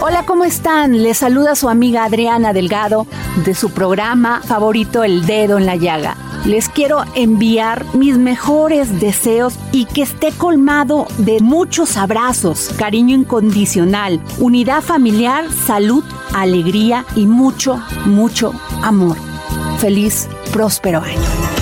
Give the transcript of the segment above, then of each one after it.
Hola, ¿cómo están? Les saluda su amiga Adriana Delgado de su programa favorito El Dedo en la Llaga. Les quiero enviar mis mejores deseos y que esté colmado de muchos abrazos, cariño incondicional, unidad familiar, salud, alegría y mucho, mucho amor. Feliz, próspero año.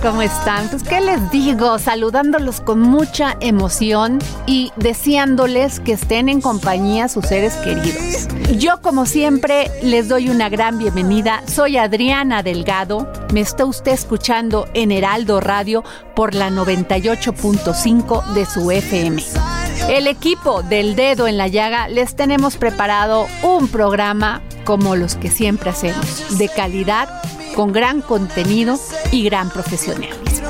¿Cómo están? Pues, ¿qué les digo? Saludándolos con mucha emoción y deseándoles que estén en compañía sus seres queridos. Yo, como siempre, les doy una gran bienvenida. Soy Adriana Delgado. Me está usted escuchando en Heraldo Radio por la 98.5 de su FM. El equipo del dedo en la llaga les tenemos preparado un programa como los que siempre hacemos, de calidad, con gran contenido y gran profesionalismo.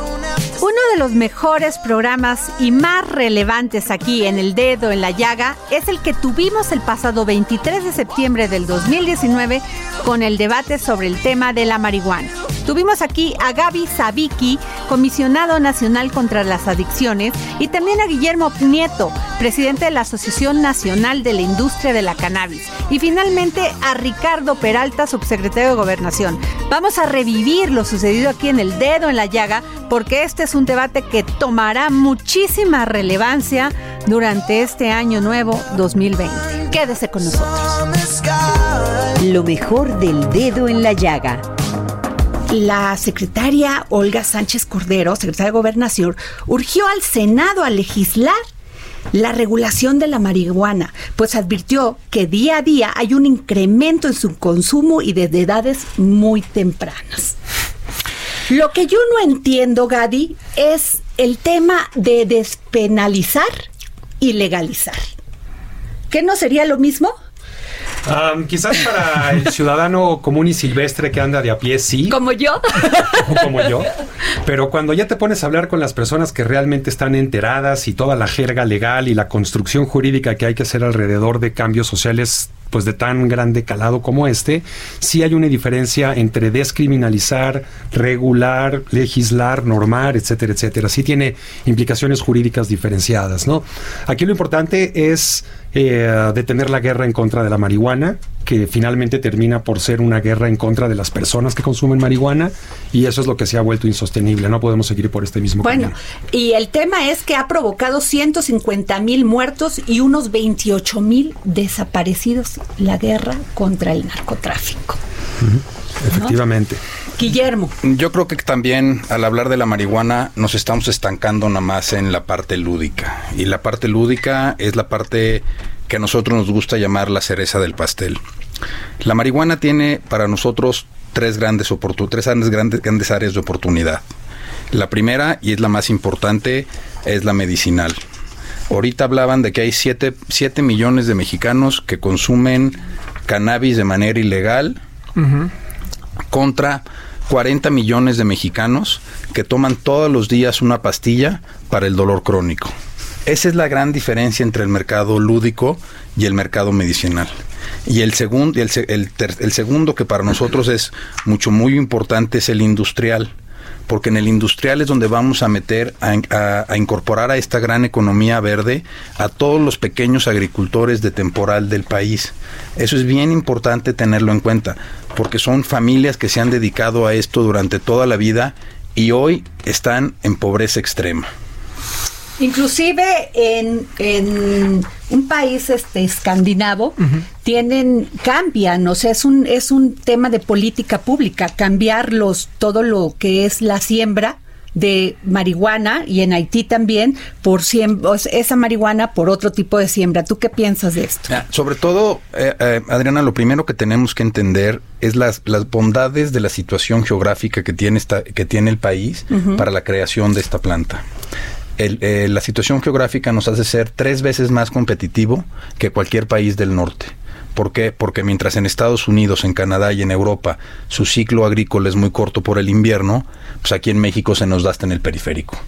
De los mejores programas y más relevantes aquí en El Dedo en la Llaga es el que tuvimos el pasado 23 de septiembre del 2019 con el debate sobre el tema de la marihuana. Tuvimos aquí a Gaby Sabiki, comisionado nacional contra las adicciones, y también a Guillermo Nieto, presidente de la Asociación Nacional de la Industria de la Cannabis, y finalmente a Ricardo Peralta, subsecretario de Gobernación. Vamos a revivir lo sucedido aquí en El Dedo en la Llaga, porque este es un debate que tomará muchísima relevancia durante este año nuevo 2020. Quédese con nosotros. Lo mejor del dedo en la llaga. La secretaria Olga Sánchez Cordero, secretaria de Gobernación, urgió al Senado a legislar la regulación de la marihuana, pues advirtió que día a día hay un incremento en su consumo y desde edades muy tempranas. Lo que yo no entiendo, Gadi, es el tema de despenalizar y legalizar. ¿Qué no sería lo mismo? Um, quizás para el ciudadano común y silvestre que anda de a pie, sí. Como yo. como yo. Pero cuando ya te pones a hablar con las personas que realmente están enteradas y toda la jerga legal y la construcción jurídica que hay que hacer alrededor de cambios sociales pues de tan grande calado como este, sí hay una diferencia entre descriminalizar, regular, legislar, normar, etcétera, etcétera. Sí tiene implicaciones jurídicas diferenciadas, ¿no? Aquí lo importante es eh, detener la guerra en contra de la marihuana, que finalmente termina por ser una guerra en contra de las personas que consumen marihuana, y eso es lo que se ha vuelto insostenible. No podemos seguir por este mismo Bueno, camino. y el tema es que ha provocado 150 mil muertos y unos 28 mil desaparecidos la guerra contra el narcotráfico. Efectivamente. Guillermo. Yo creo que también al hablar de la marihuana nos estamos estancando nada más en la parte lúdica. Y la parte lúdica es la parte que a nosotros nos gusta llamar la cereza del pastel. La marihuana tiene para nosotros tres grandes tres grandes, grandes áreas de oportunidad. La primera, y es la más importante, es la medicinal. Ahorita hablaban de que hay 7 millones de mexicanos que consumen cannabis de manera ilegal contra 40 millones de mexicanos que toman todos los días una pastilla para el dolor crónico. Esa es la gran diferencia entre el mercado lúdico y el mercado medicinal. Y el, segundo el, se- el ter- el segundo que para nosotros es mucho muy importante es el industrial. Porque en el industrial es donde vamos a meter, a, incorporar a esta gran economía verde a todos los pequeños agricultores de temporal del país. Eso es bien importante tenerlo en cuenta, porque son familias que se han dedicado a esto durante toda la vida y hoy están en pobreza extrema. Inclusive en, en un país este escandinavo tienen cambian, o sea, es un es un tema de política pública cambiar los todo lo que es la siembra de marihuana y en Haití también por siem- o sea, esa marihuana por otro tipo de siembra. ¿Tú qué piensas de esto? Sobre todo, eh, eh, Adriana, lo primero que tenemos que entender es las, las bondades de la situación geográfica que tiene, esta, que tiene el país para la creación de esta planta. El, eh, la situación geográfica nos hace ser tres veces más competitivo que cualquier país del norte. ¿Por qué? Porque mientras en Estados Unidos, en Canadá y en Europa su ciclo agrícola es muy corto por el invierno, pues aquí en México se nos da en el periférico.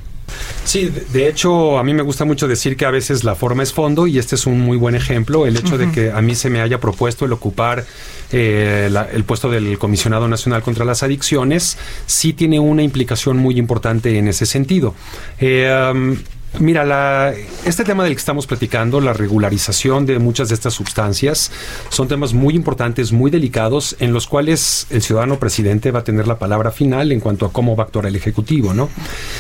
Sí, de- hecho, a mí me gusta mucho decir que a veces la forma es fondo y este es un muy buen ejemplo. El hecho de que a mí se me haya propuesto el ocupar eh, la- el puesto del Comisionado Nacional contra las Adicciones sí tiene una implicación muy importante en ese sentido. Eh, um, Mira, la- este tema del que estamos platicando, la regularización de muchas de estas sustancias, son temas muy importantes, muy delicados, en los cuales el ciudadano presidente va a tener la palabra final en cuanto a cómo va a actuar el Ejecutivo, ¿no?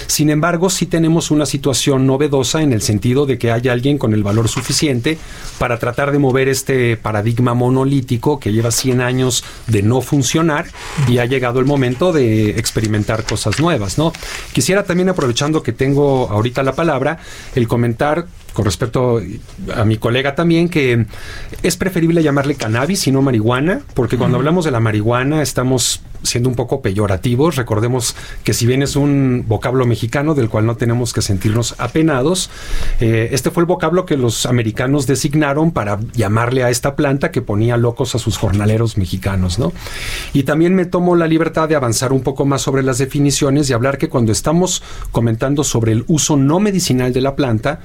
Sin embargo, sí tenemos una situación novedosa en el sentido de que haya alguien con el valor suficiente para tratar de mover este paradigma monolítico que lleva 100 años de no funcionar y ha llegado el momento de experimentar cosas nuevas, ¿no? Quisiera también, aprovechando que tengo ahorita la palabra, el comentar con respecto a mi colega también que es preferible llamarle cannabis y no marihuana, porque cuando hablamos de la marihuana estamos siendo un poco peyorativos. Recordemos que si bien es un vocablo mexicano del cual no tenemos que sentirnos apenados, eh, este fue el vocablo que los americanos designaron para llamarle a esta planta que ponía locos a sus jornaleros mexicanos, ¿no? Y también me tomo la libertad de avanzar un poco más sobre las definiciones y hablar que cuando estamos comentando sobre el uso no medicinal de la planta,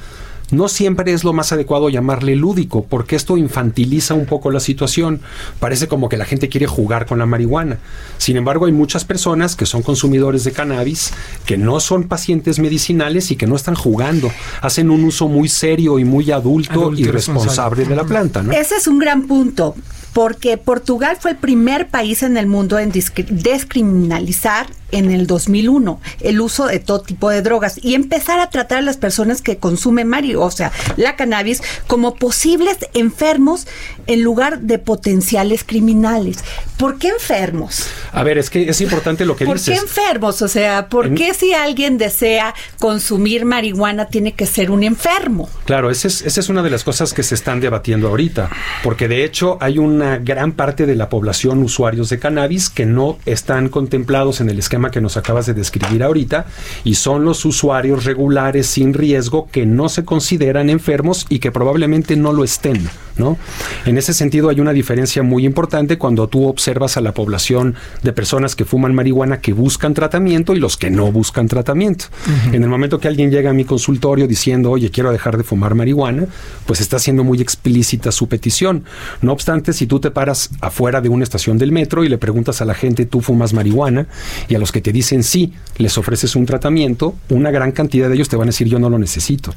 no siempre es lo más adecuado llamarle lúdico, porque esto infantiliza un poco la situación. Parece como que la gente quiere jugar con la marihuana. Sin embargo, hay muchas personas que son consumidores de cannabis, que no son pacientes medicinales y que no están jugando. Hacen un uso muy serio y muy adulto, Adulto y responsable de la planta, ¿no? Ese es un gran punto, porque Portugal fue el primer país en el mundo en descriminalizar en el 2001 el uso de todo tipo de drogas y empezar a tratar a las personas que consumen marihuana, o sea, la cannabis, como posibles enfermos en lugar de potenciales criminales. ¿Por qué enfermos? A ver, es que es importante lo que ¿Por qué dices. enfermos? O sea, ¿por En- qué si alguien desea consumir marihuana tiene que ser un enfermo? Claro, esa es, esa es una de las cosas que se están debatiendo ahorita, porque de hecho hay una gran parte de la población usuarios de cannabis que no están contemplados en el esquema que nos acabas de describir ahorita y son los usuarios regulares sin riesgo que no se consideran enfermos y que probablemente no lo estén, ¿no? En ese sentido hay una diferencia muy importante cuando tú observas a la población de personas que fuman marihuana que buscan tratamiento y los que no buscan tratamiento. En el momento que alguien llega a mi consultorio diciendo, oye, quiero dejar de fumar marihuana, pues está siendo muy explícita su petición. No obstante, si tú te paras afuera de una estación del metro y le preguntas a la gente, ¿tú fumas marihuana? Y a los que te dicen sí, les ofreces un tratamiento, una gran cantidad de ellos te van a decir, yo no lo necesito.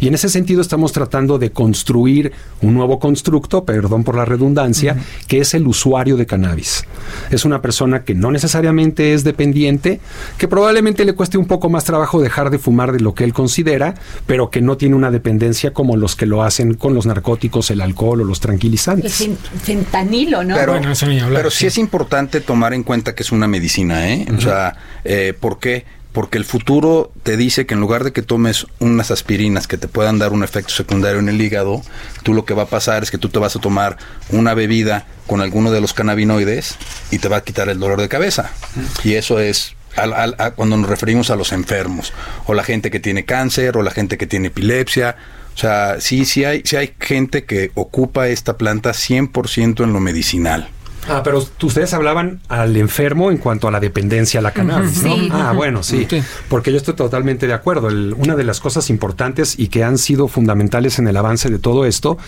Y en ese sentido estamos tratando de construir un nuevo constructo, perdón por la redundancia, que es el usuario de cannabis. Es una persona que no necesariamente es dependiente, que probablemente le cueste un poco más trabajo dejar de fumar de lo que él considera, pero que no tiene una dependencia como los que lo hacen con los narcóticos, el alcohol o los El tranquilizantes. fen- fentanilo, ¿no? Pero, Bueno, eso ni hablar, pero sí sí. es importante tomar en cuenta que es una medicina, ¿eh? O sea, eh, ¿por qué? Porque el futuro te dice que en lugar de que tomes unas aspirinas que te puedan dar un efecto secundario en el hígado, tú lo que va a pasar es que tú te vas a tomar una bebida con alguno de los cannabinoides y te va a quitar el dolor de cabeza. Y eso es al- al- a cuando nos referimos a los enfermos, o la gente que tiene cáncer, o la gente que tiene epilepsia. O sea, sí, sí hay, sí hay gente que ocupa esta planta 100% en lo medicinal. Ah, pero ustedes hablaban al enfermo en cuanto a la dependencia a la cannabis, ¿no? Sí. Ah, bueno, sí, Sí. Porque yo estoy totalmente de acuerdo. El- una de las cosas importantes y que han sido fundamentales en el avance de todo esto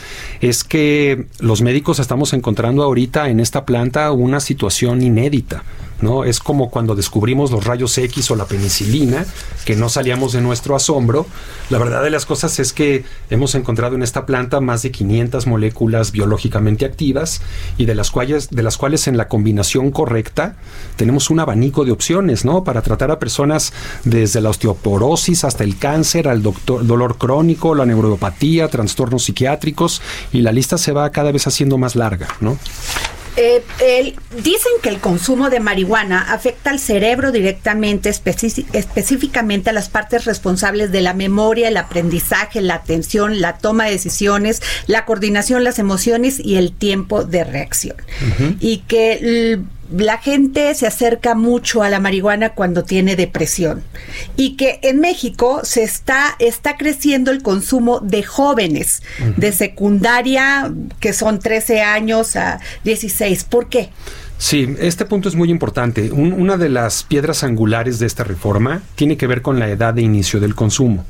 es que los médicos estamos encontrando ahorita en esta planta una situación inédita. ¿No? Es como cuando descubrimos los rayos X o la penicilina, que no salíamos de nuestro asombro. La verdad de las cosas es que hemos encontrado en esta planta más de 500 moléculas biológicamente activas y de las cuales, de las cuales en la combinación correcta tenemos un abanico de opciones, ¿no? Para tratar a personas desde la osteoporosis hasta el cáncer, al doctor, dolor crónico, la neuropatía, trastornos psiquiátricos y la lista se va cada vez haciendo más larga, ¿no? Eh, dicen que el consumo de marihuana afecta al cerebro directamente, específicamente a las partes responsables de la memoria, el aprendizaje, la atención, la toma de decisiones, la coordinación, las emociones y el tiempo de reacción. Y que la gente se acerca mucho a la marihuana cuando tiene depresión y que en México se está está creciendo el consumo de jóvenes de secundaria que son 13 años a 16. ¿Por qué? Sí, este punto es muy importante. una de las piedras angulares de esta reforma tiene que ver con la edad de inicio del consumo.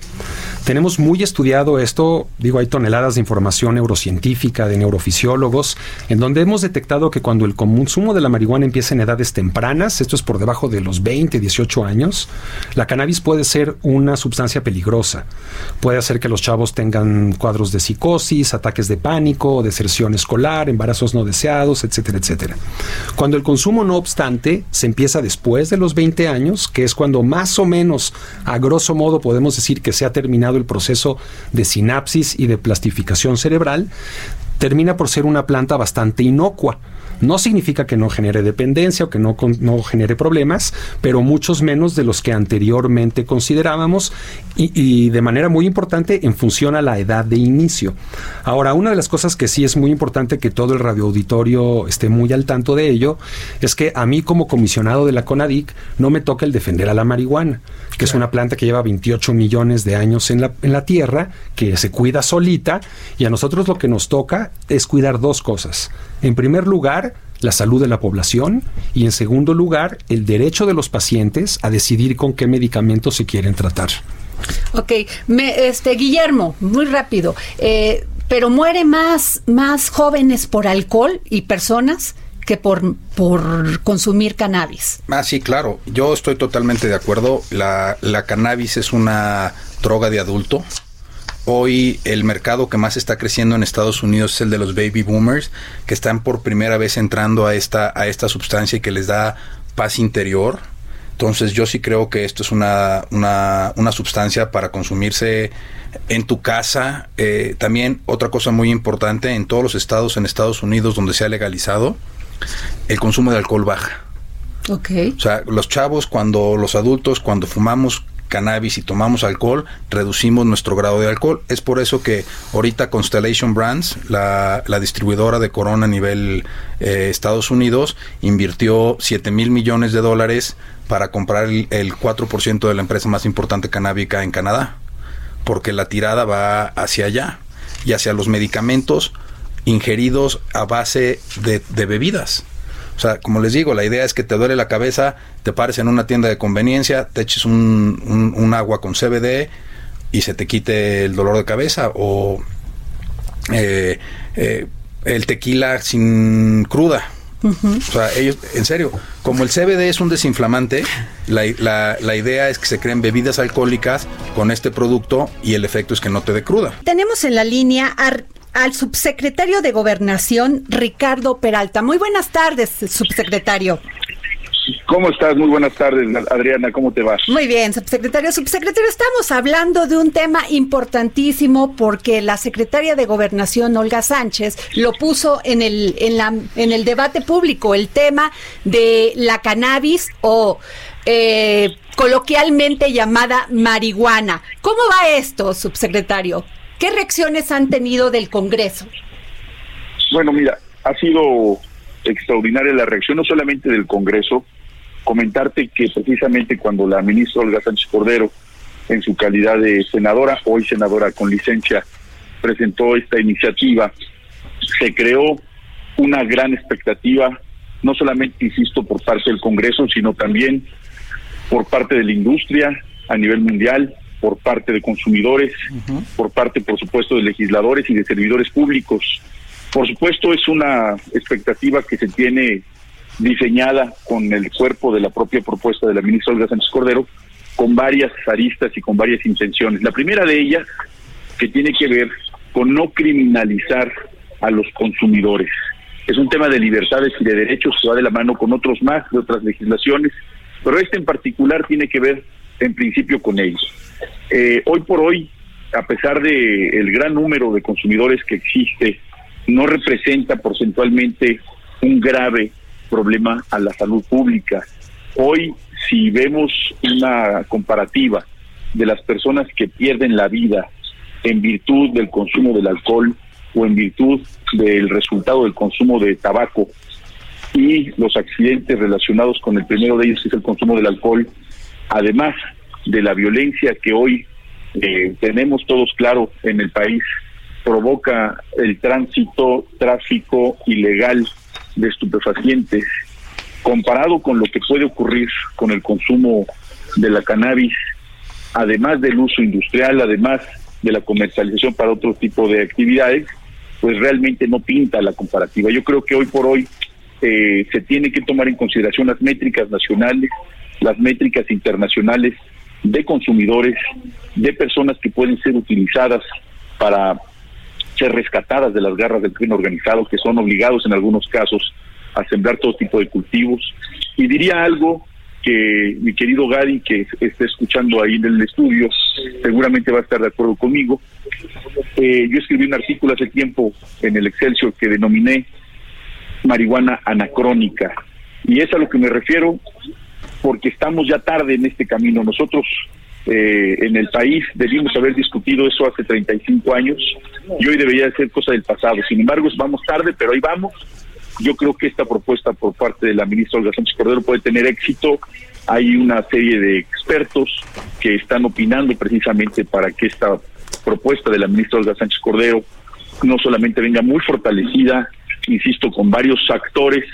Tenemos muy estudiado esto, digo, hay toneladas de información neurocientífica, de neurofisiólogos, en donde hemos detectado que cuando el consumo de la marihuana empieza en edades tempranas, esto es por debajo de los 20, 18 años, la cannabis puede ser una sustancia peligrosa. Puede hacer que los chavos tengan cuadros de psicosis, ataques de pánico, deserción escolar, embarazos no deseados, etcétera, etcétera. Cuando el consumo, no obstante, se empieza después de los 20 años, que es cuando más o menos, a grosso modo, podemos decir que se ha terminado el proceso de sinapsis y de plastificación cerebral, termina por ser una planta bastante inocua. No significa que no genere dependencia o que no, no genere problemas, pero muchos menos de los que anteriormente considerábamos y, de manera muy importante en función a la edad de inicio. Ahora, una de las cosas que sí es muy importante que todo el radioauditorio esté muy al tanto de ello es que a mí como comisionado de la CONADIC no me toca el defender a la marihuana, que es una planta que lleva 28 millones de años en la, en la tierra, que se cuida solita y a nosotros lo que nos toca es cuidar dos cosas en primer lugar, la salud de la población y en segundo lugar, el derecho de los pacientes a decidir con qué medicamentos se quieren tratar. Ok, Me, este Guillermo, muy rápido, eh, pero muere más, más jóvenes por alcohol y personas que por, por consumir cannabis. Ah, sí, claro. Yo estoy totalmente de acuerdo. La, la cannabis es una droga de adulto. Hoy el mercado que más está creciendo en Estados Unidos es el de los baby boomers, que están por primera vez entrando a esta, a esta sustancia y que les da paz interior. Entonces yo sí creo que esto es una, una, una sustancia para consumirse en tu casa. Eh, también otra cosa muy importante, en todos los estados en Estados Unidos donde se ha legalizado, el consumo de alcohol baja. Okay. O sea, los chavos, cuando los adultos, cuando fumamos cannabis y tomamos alcohol, reducimos nuestro grado de alcohol. Es por eso que ahorita Constellation Brands, la, distribuidora de Corona a nivel eh, Estados Unidos, invirtió 7 mil millones de dólares para comprar el, 4% de la empresa más importante canábica en Canadá, porque la tirada va hacia allá y hacia los medicamentos ingeridos a base de bebidas. O sea, como les digo, la idea es que te duele la cabeza, te pares en una tienda de conveniencia, te eches un, agua con CBD y se te quite el dolor de cabeza o eh, eh, el tequila sin cruda. O sea, ellos, en serio, como el CBD es un desinflamante, la, la, la, idea es que se creen bebidas alcohólicas con este producto y el efecto es que no te dé cruda. Tenemos en la línea al subsecretario de Gobernación, Ricardo Peralta. Muy buenas tardes, subsecretario. ¿Cómo estás? Muy buenas tardes, Adriana. ¿Cómo te vas? Muy bien, subsecretario. Subsecretario, estamos hablando de un tema importantísimo porque la secretaria de Gobernación, Olga Sánchez, lo puso en el, en la, en el debate público, el tema de la cannabis o eh, coloquialmente llamada marihuana. ¿Cómo va esto, subsecretario? ¿Qué reacciones han tenido del Congreso? Bueno, mira, ha sido extraordinaria la reacción no solamente del Congreso, comentarte que precisamente cuando la ministra Olga Sánchez Cordero, en su calidad de senadora, hoy senadora con licencia, presentó esta iniciativa, se creó una gran expectativa, no solamente, insisto, por parte del Congreso, sino también por parte de la industria a nivel mundial, por parte de consumidores, por parte, por supuesto, de legisladores y de servidores públicos. Por supuesto, es una expectativa que se tiene diseñada con el cuerpo de la propia propuesta de la ministra Olga Sánchez Cordero, con varias aristas y con varias intenciones. La primera de ellas, que tiene que ver con no criminalizar a los consumidores. Es un tema de libertades y de derechos que va de la mano con otros más, de otras legislaciones, pero este en particular tiene que ver en principio con ellos. Eh, hoy por hoy, a pesar de el gran número de consumidores que existe, no representa porcentualmente un grave problema a la salud pública. Hoy, si vemos una comparativa de las personas que pierden la vida en virtud del consumo del alcohol o en virtud del resultado del consumo de tabaco y los accidentes relacionados con el primero de ellos, que es el consumo del alcohol, además de la violencia que hoy eh, tenemos todos claro en el país, provoca el tránsito, tráfico ilegal de estupefacientes, comparado con lo que puede ocurrir con el consumo de la cannabis, además del uso industrial, además de la comercialización para otro tipo de actividades, pues realmente no pinta la comparativa. Yo creo que hoy por hoy eh, se tiene que tomar en consideración las métricas nacionales, las métricas internacionales de consumidores, de personas que pueden ser utilizadas para ser rescatadas de las garras del crimen organizado, que son obligados en algunos casos a sembrar todo tipo de cultivos. Y diría algo que mi querido Gadi, que esté escuchando ahí en el estudio, seguramente va a estar de acuerdo conmigo. Eh, yo escribí un artículo hace tiempo en el Excelsior que denominé marihuana anacrónica. Y es a lo que me refiero porque estamos ya tarde en este camino. Nosotros eh, en el país debimos haber discutido eso hace 35 años y hoy debería ser cosa del pasado. Sin embargo, vamos tarde, pero ahí vamos. Yo creo que esta propuesta por parte de la ministra Olga Sánchez Cordero puede tener éxito. Hay una serie de expertos que están opinando precisamente para que esta propuesta de la ministra Olga Sánchez Cordero no solamente venga muy fortalecida, insisto, con varios actores,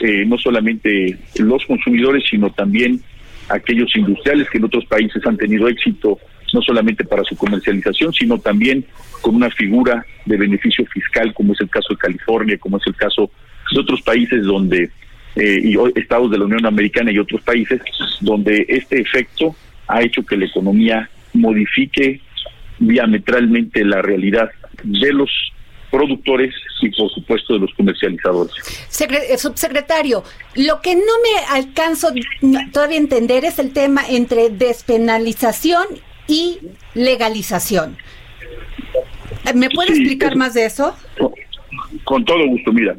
eh, no solamente los consumidores, sino también aquellos industriales que en otros países han tenido éxito, no solamente para su comercialización, sino también con una figura de beneficio fiscal, como es el caso de California, como es el caso de otros países donde, eh, y estados de la Unión Americana y otros países, donde este efecto ha hecho que la economía modifique diametralmente la realidad de los productores y por supuesto de los comercializadores. Eh, subsecretario, lo que no me alcanzo todavía a entender es el tema entre despenalización y legalización. ¿Me puede explicar más de eso? Con todo gusto, mira.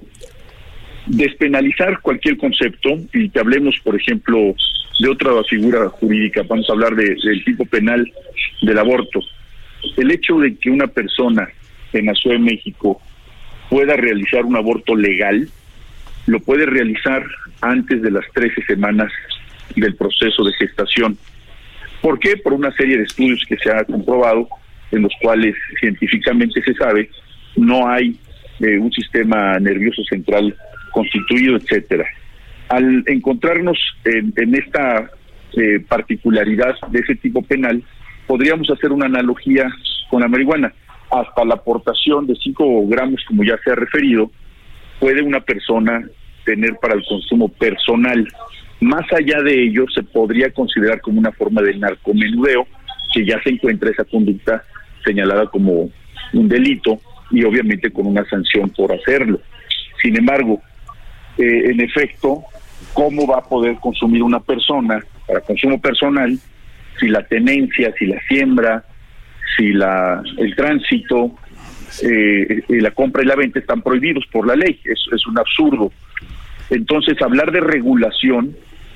Despenalizar cualquier concepto y que hablemos, por ejemplo, de otra figura jurídica, vamos a hablar de, del tipo penal del aborto. El hecho de que una persona en la Ciudad de México pueda realizar un aborto legal, lo puede realizar antes de las 13 semanas del proceso de gestación. ¿Por qué? Por una serie de estudios que se ha comprobado, en los cuales científicamente se sabe, no hay eh, un sistema nervioso central constituido, etcétera. Al encontrarnos en, esta eh, particularidad de ese tipo penal, podríamos hacer una analogía con la marihuana hasta la aportación de 5 gramos, como ya se ha referido, puede una persona tener para el consumo personal. Más allá de ello, se podría considerar como una forma de narcomenudeo, que ya se encuentra esa conducta señalada como un delito y obviamente con una sanción por hacerlo. Sin embargo, eh, en efecto, ¿cómo va a poder consumir una persona para consumo personal si la tenencia, si la siembra, si la el tránsito, eh, la compra y la venta están prohibidos por la ley. Es, es un absurdo. Entonces, hablar de regulación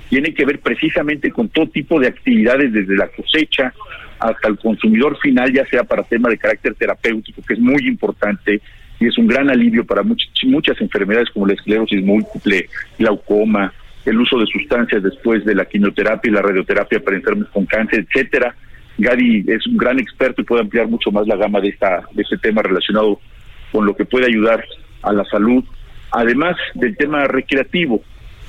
tiene que ver precisamente con todo tipo de actividades, desde la cosecha hasta el consumidor final, ya sea para tema de carácter terapéutico, que es muy importante y es un gran alivio para muchas, muchas enfermedades como la esclerosis múltiple, glaucoma, el uso de sustancias después de la quimioterapia y la radioterapia para enfermos con cáncer, etcétera. Gary es un gran experto y puede ampliar mucho más la gama de, esta, de este tema relacionado con lo que puede ayudar a la salud. Además del tema recreativo,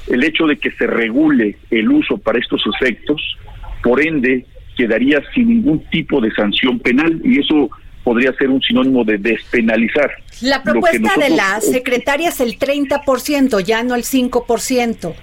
el hecho de que se regule el uso para estos efectos, por ende, quedaría sin ningún tipo de sanción penal y eso podría ser un sinónimo de despenalizar. La propuesta de la secretaria es el 30%, ya no el 5%.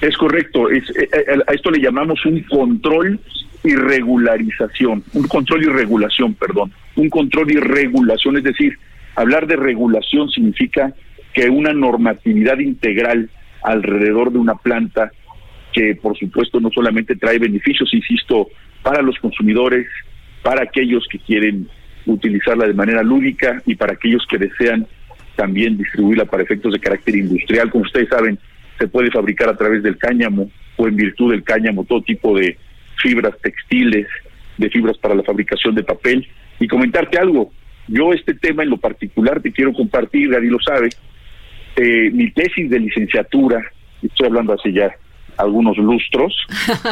Es correcto, es, eh, eh, a esto le llamamos un control y regularización, un control y regulación, perdón, un control y regulación, es decir, hablar de regulación significa que una normatividad integral alrededor de una planta que por supuesto no solamente trae beneficios, insisto, para los consumidores, para aquellos que quieren utilizarla de manera lúdica y para aquellos que desean también distribuirla para efectos de carácter industrial. Como ustedes saben, se puede fabricar a través del cáñamo o en virtud del cáñamo todo tipo de fibras textiles, de fibras para la fabricación de papel. Y comentarte algo, yo este tema en lo particular te quiero compartir, Gary lo sabe, eh, mi tesis de licenciatura, estoy hablando hace ya algunos lustros,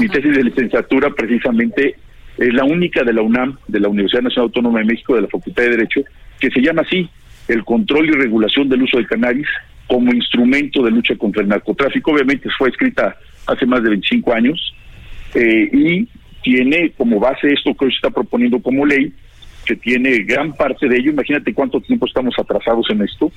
mi tesis de licenciatura precisamente es la única de la UNAM, de la Universidad Nacional Autónoma de México, de la Facultad de Derecho, que se llama así, el control y regulación del uso del cannabis como instrumento de lucha contra el narcotráfico. Obviamente fue escrita hace más de 25 años eh, y tiene como base esto que hoy se está proponiendo como ley, que tiene gran parte de ello, imagínate cuánto tiempo estamos atrasados en esto,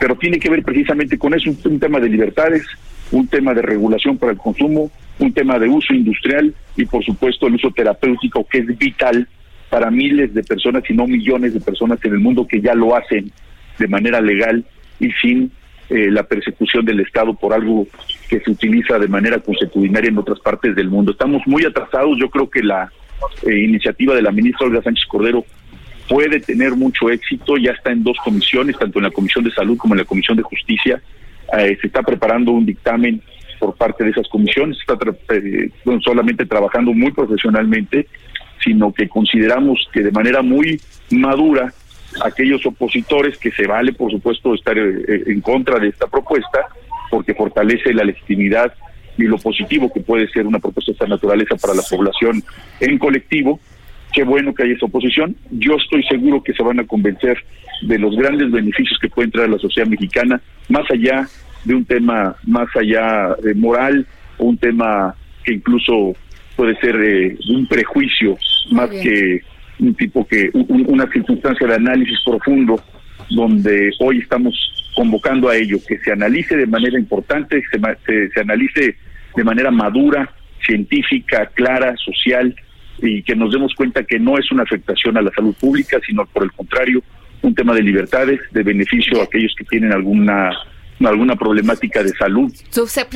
pero tiene que ver precisamente con eso, un tema de libertades, un tema de regulación para el consumo, un tema de uso industrial y por supuesto el uso terapéutico que es vital para miles de personas y no millones de personas en el mundo que ya lo hacen de manera legal y sin eh, la persecución del Estado por algo que se utiliza de manera consuetudinaria en otras partes del mundo. Estamos muy atrasados, yo creo que la eh, iniciativa de la ministra Olga Sánchez Cordero puede tener mucho éxito, ya está en dos comisiones, tanto en la Comisión de Salud como en la Comisión de Justicia, eh, se está preparando un dictamen por parte de esas comisiones, está eh, no solamente trabajando muy profesionalmente, sino que consideramos que de manera muy madura aquellos opositores que se vale, por supuesto, estar eh, en contra de esta propuesta, porque fortalece la legitimidad y lo positivo que puede ser una propuesta de esta naturaleza para la población en colectivo. Qué bueno que haya esa oposición. Yo estoy seguro que se van a convencer de los grandes beneficios que puede traer a la sociedad mexicana, más allá de un tema más allá de moral, o un tema que incluso puede ser de un prejuicio más que un tipo que una circunstancia de análisis profundo donde hoy estamos convocando a ello que se analice de manera importante se, se analice de manera madura científica clara social y que nos demos cuenta que no es una afectación a la salud pública sino por el contrario un tema de libertades de beneficio a aquellos que tienen alguna alguna problemática de salud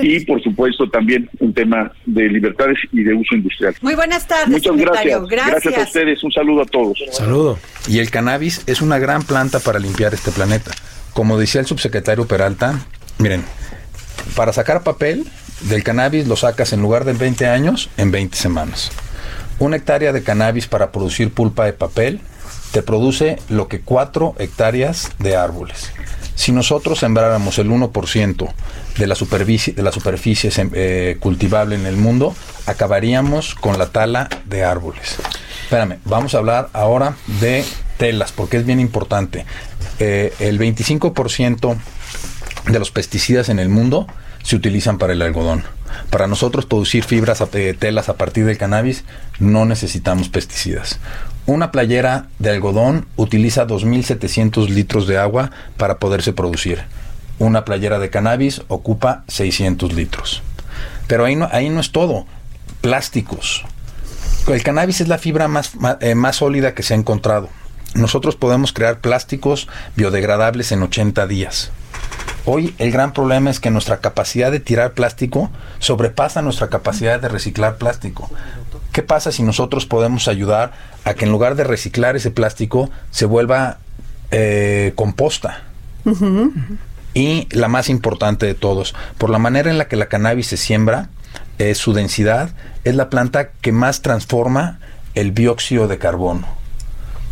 y por supuesto también un tema de libertades y de uso industrial. Muy buenas tardes. Muchas gracias. gracias. a ustedes. Un saludo a todos. Saludo. Y el cannabis es una gran planta para limpiar este planeta. Como decía el subsecretario Peralta, miren, para sacar papel del cannabis lo sacas en lugar de 20 años en 20 semanas. Una hectárea de cannabis para producir pulpa de papel te produce lo que 4 hectáreas de árboles. Si nosotros sembráramos el 1% de la superficie, de la superficie eh, cultivable en el mundo, acabaríamos con la tala de árboles. Espérame, vamos a hablar ahora de telas, porque es bien importante. Eh, el 25% de los pesticidas en el mundo se utilizan para el algodón. Para nosotros producir fibras, de telas a partir del cannabis, no necesitamos pesticidas. Una playera de algodón utiliza 2.700 litros de agua para poderse producir. Una playera de cannabis ocupa 600 litros. Pero ahí no, ahí no es todo. Plásticos. El cannabis es la fibra más, eh, más sólida que se ha encontrado. Nosotros podemos crear plásticos biodegradables en 80 días. Hoy el gran problema es que nuestra capacidad de tirar plástico sobrepasa nuestra capacidad de reciclar plástico. ¿Qué pasa si nosotros podemos ayudar a que en lugar de reciclar ese plástico se vuelva eh, composta? Y la más importante de todos, por la manera en la que la cannabis se siembra, eh, su densidad es la planta que más transforma el dióxido de carbono.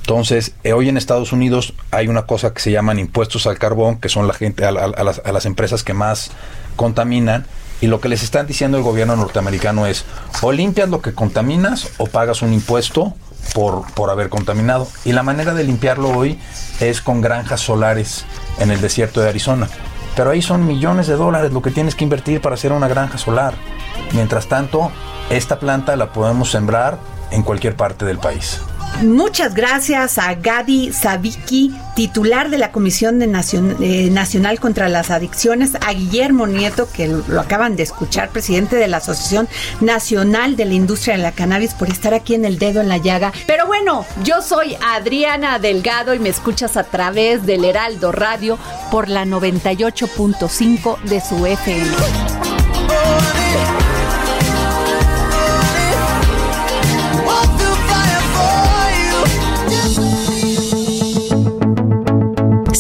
Entonces, eh, hoy en Estados Unidos hay una cosa que se llaman impuestos al carbón, que son la gente, a, las, a las empresas que más contaminan, y lo que les están diciendo el gobierno norteamericano es, o limpias lo que contaminas o pagas un impuesto por, por haber contaminado. Y la manera de limpiarlo hoy es con granjas solares en el desierto de Arizona. Pero ahí son millones de dólares lo que tienes que invertir para hacer una granja solar. Mientras tanto, esta planta la podemos sembrar en cualquier parte del país. Muchas gracias a Gadi Sabiki, titular de la Comisión de eh, Nacional contra las Adicciones, a Guillermo Nieto, que lo acaban de escuchar, presidente de la Asociación Nacional de la Industria de la Cannabis, por estar aquí en el dedo en la llaga. Pero bueno, yo soy Adriana Delgado y me escuchas a través del Heraldo Radio por la 98.5 de su FM.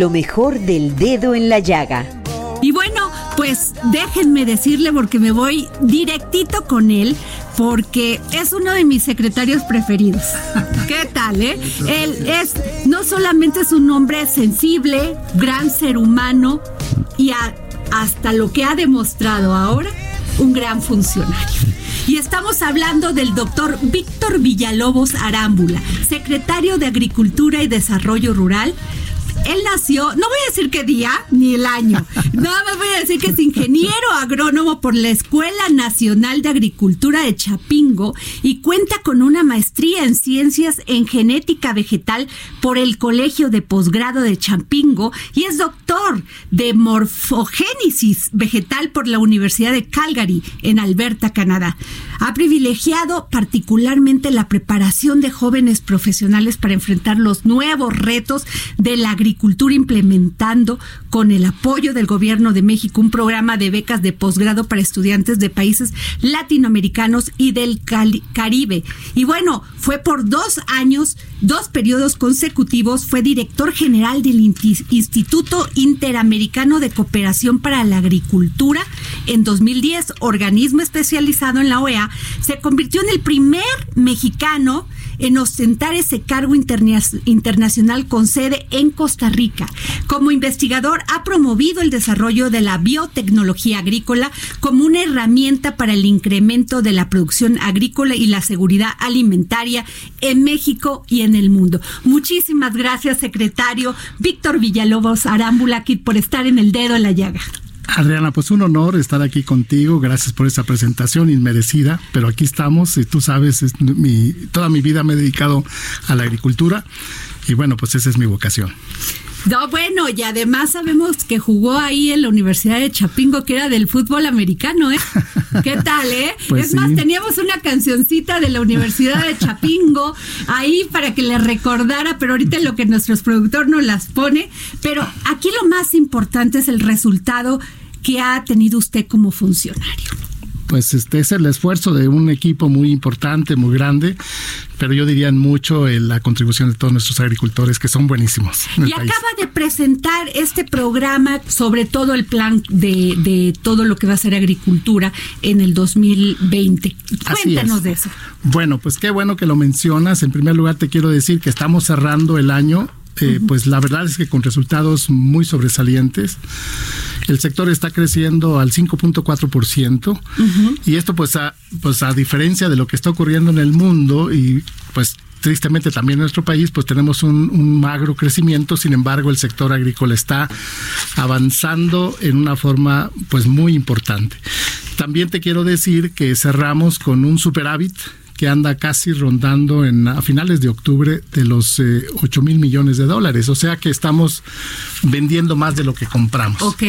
lo mejor del dedo en la llaga. Y bueno, pues déjenme decirle porque me voy directito con él porque es uno de mis secretarios preferidos. ¿Qué tal, eh? Él es no solamente es un hombre sensible, gran ser humano y hasta lo que ha demostrado ahora, un gran funcionario. Y estamos hablando del doctor Víctor Villalobos Arámbula, secretario de Agricultura y Desarrollo Rural, él nació, no voy a decir qué día ni el año, nada más voy a decir que es ingeniero agrónomo por la Escuela Nacional de Agricultura de Chapingo y cuenta con una maestría en ciencias en genética vegetal por el Colegio de Posgrado de Chapingo y es doctor de morfogénesis vegetal por la Universidad de Calgary en Alberta, Canadá. Ha privilegiado particularmente la preparación de jóvenes profesionales para enfrentar los nuevos retos de la agricultura implementando con el apoyo del gobierno de México un programa de becas de posgrado para estudiantes de países latinoamericanos y del Caribe. Y bueno, fue por dos años, dos periodos consecutivos, fue director general del Instituto Interamericano de Cooperación para la Agricultura. En 2010, organismo especializado en la OEA, se convirtió en el primer mexicano en ostentar ese cargo internacional con sede en Costa Rica. Como investigador ha promovido el desarrollo de la biotecnología agrícola como una herramienta para el incremento de la producción agrícola y la seguridad alimentaria en México y en el mundo. Muchísimas gracias, secretario Víctor Villalobos Arámbula, por estar en el dedo en la llaga. Adriana, pues un honor estar aquí contigo. Gracias por esa presentación inmerecida, pero aquí estamos. Y tú sabes, toda mi vida me he dedicado a la agricultura y bueno, pues esa es mi vocación. No, bueno, y además sabemos que jugó ahí en la Universidad de Chapingo, que era del fútbol americano, ¿eh? ¿Qué tal, eh? Pues es más, teníamos una cancioncita de la Universidad de Chapingo ahí para que le recordara, pero ahorita lo que nuestro productor nos las pone. Pero aquí lo más importante es el resultado que ha tenido usted como funcionario pues este es el esfuerzo de un equipo muy importante, muy grande, pero yo diría mucho en la contribución de todos nuestros agricultores que son buenísimos. Y acaba de presentar este programa sobre todo el plan de, de, todo lo que va a ser agricultura en el 2020. Cuéntanos de eso. Bueno, pues qué bueno que lo mencionas. En primer lugar te quiero decir que estamos cerrando el año eh, pues la verdad es que con resultados muy sobresalientes. El sector está creciendo al 5.4% y esto pues a, pues a diferencia de lo que está ocurriendo en el mundo y pues tristemente también en nuestro país, pues tenemos un, un, magro crecimiento, sin embargo el sector agrícola está avanzando en una forma pues muy importante. También te quiero decir que cerramos con un superávit que anda casi rondando en a finales de octubre de los eh, 8 mil millones de dólares. O sea que estamos vendiendo más de lo que compramos. Ok.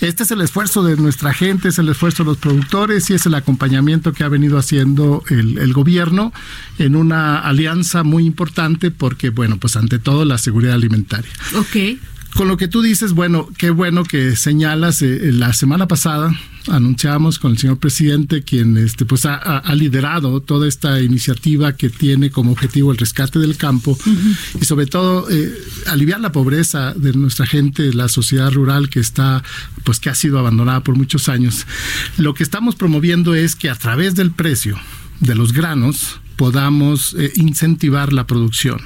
Este es el esfuerzo de nuestra gente, es el esfuerzo de los productores y es el acompañamiento que ha venido haciendo el, el gobierno en una alianza muy importante porque, bueno, pues ante todo la seguridad alimentaria. Ok. Con lo que tú dices, bueno, qué bueno que señalas. eh, la semana pasada anunciamos con el señor presidente, quien este, pues ha, ha- ha liderado toda esta iniciativa que tiene como objetivo el rescate del campo y sobre todo eh, aliviar la pobreza de nuestra gente, la sociedad rural que está, pues que ha sido abandonada por muchos años. Lo que estamos promoviendo es que a través del precio de los granos podamos eh, incentivar la producción.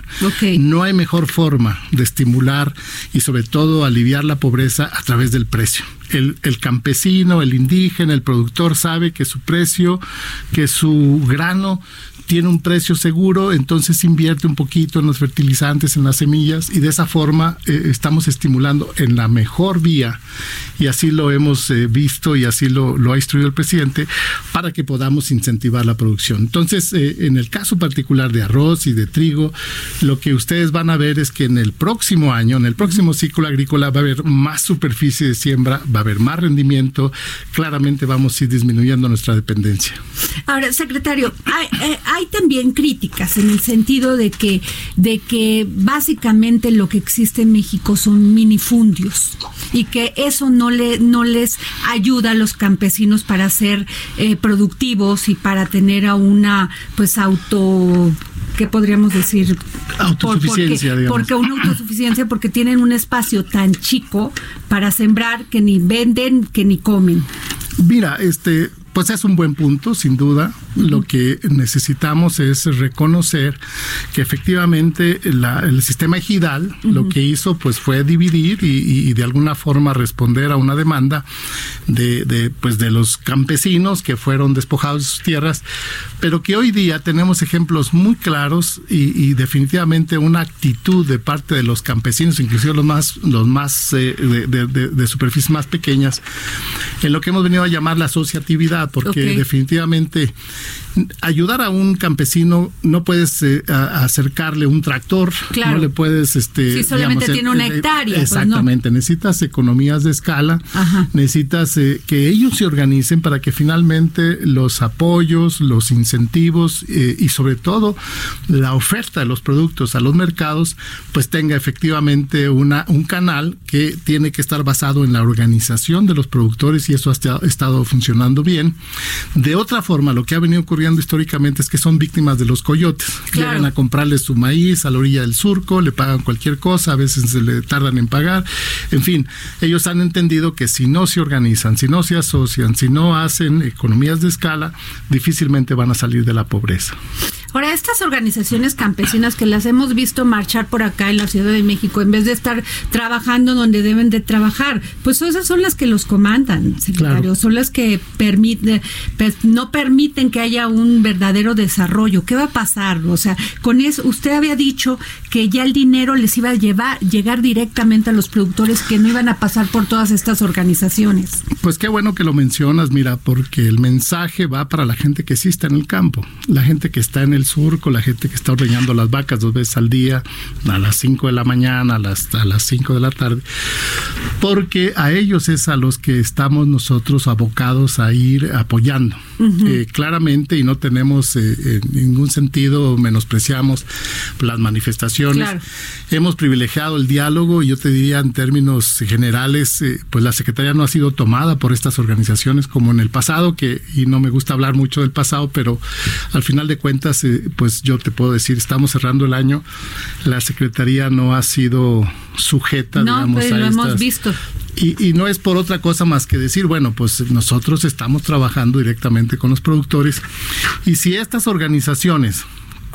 No hay mejor forma de estimular y sobre todo aliviar la pobreza a través del precio. El, el campesino, el indígena, el productor sabe que su precio, que su grano tiene un precio seguro, entonces invierte un poquito en los fertilizantes, en las semillas y de esa forma eh, estamos estimulando en la mejor vía y así lo hemos eh, visto y así lo, lo ha instruido el presidente para que podamos incentivar la producción. Entonces, eh, en el caso particular de arroz y de trigo, lo que ustedes van a ver es que en el próximo año, en el próximo ciclo agrícola va a haber más superficie de siembra, va a haber más rendimiento, claramente vamos a ir disminuyendo nuestra dependencia. Ahora, secretario, hay, eh, hay también críticas en el sentido de que, de que básicamente lo que existe en México son minifundios y que eso no, le, no les ayuda a los campesinos para ser eh, productivos y para tener a una pues auto ¿qué podríamos decir? Autosuficiencia, porque, digamos. porque una autosuficiencia, porque tienen un espacio tan chico para sembrar que ni venden, que ni comen. Mira, este, pues es un buen punto, sin duda. Lo que necesitamos es reconocer que efectivamente la- el sistema ejidal lo que hizo pues fue dividir y, de alguna forma responder a una demanda de, de, pues de los campesinos que fueron despojados de sus tierras, pero que hoy día tenemos ejemplos muy claros y, y definitivamente una actitud de parte de los campesinos, inclusive los más, los más eh, de- de superficies más pequeñas, en lo que hemos venido a llamar la asociatividad, porque definitivamente ayudar a un campesino no puedes eh, a- acercarle un tractor, Claro. no le puedes este Si solamente tiene una eh, hectárea, pues, ¿no? exactamente, necesitas economías de escala, necesitas eh, que ellos se organicen para que finalmente los apoyos, los incentivos eh, y sobre todo la oferta de los productos a los mercados pues tenga efectivamente una un canal que tiene que estar basado en la organización de los productores y eso ha esta- estado funcionando bien. De otra forma, lo que ha venido ocurriendo históricamente es que son víctimas de los coyotes. Claro. Llegan a comprarle su maíz a la orilla del surco, le pagan cualquier cosa, a veces se le tardan en pagar. En fin, ellos han entendido que si no se organizan, si no se asocian, si no hacen economías de escala, difícilmente van a salir de la pobreza. Ahora, estas organizaciones campesinas que las hemos visto marchar por acá en la Ciudad de México, en vez de estar trabajando donde deben de trabajar, pues esas son las que los comandan, secretario, Claro. son las que permiten, pues, no permiten que haya un verdadero desarrollo. ¿Qué va a pasar? O sea, con eso, usted había dicho que ya el dinero les iba a llevar, llegar directamente a los productores que no iban a pasar por todas estas organizaciones. Pues qué bueno que lo mencionas, mira, porque el mensaje va para la gente que sí está en el campo, la gente que está en el surco, la gente que está ordeñando las vacas dos veces al día, a las 5 de la mañana, a las, a las 5 de la tarde, porque a ellos es a los que estamos nosotros abocados a ir apoyando. Eh, claramente, y no tenemos eh, en ningún sentido, menospreciamos las manifestaciones. Claro. Hemos privilegiado el diálogo y yo te diría en términos generales, eh, pues la Secretaría no ha sido tomada por estas organizaciones como en el pasado, que y no me gusta hablar mucho del pasado, pero al final de cuentas, eh, pues yo te puedo decir, estamos cerrando el año, la Secretaría no ha sido sujeta, No, digamos, pues a lo hemos visto. Y, y no es por otra cosa más que decir, bueno, pues nosotros estamos trabajando directamente con los productores y si estas organizaciones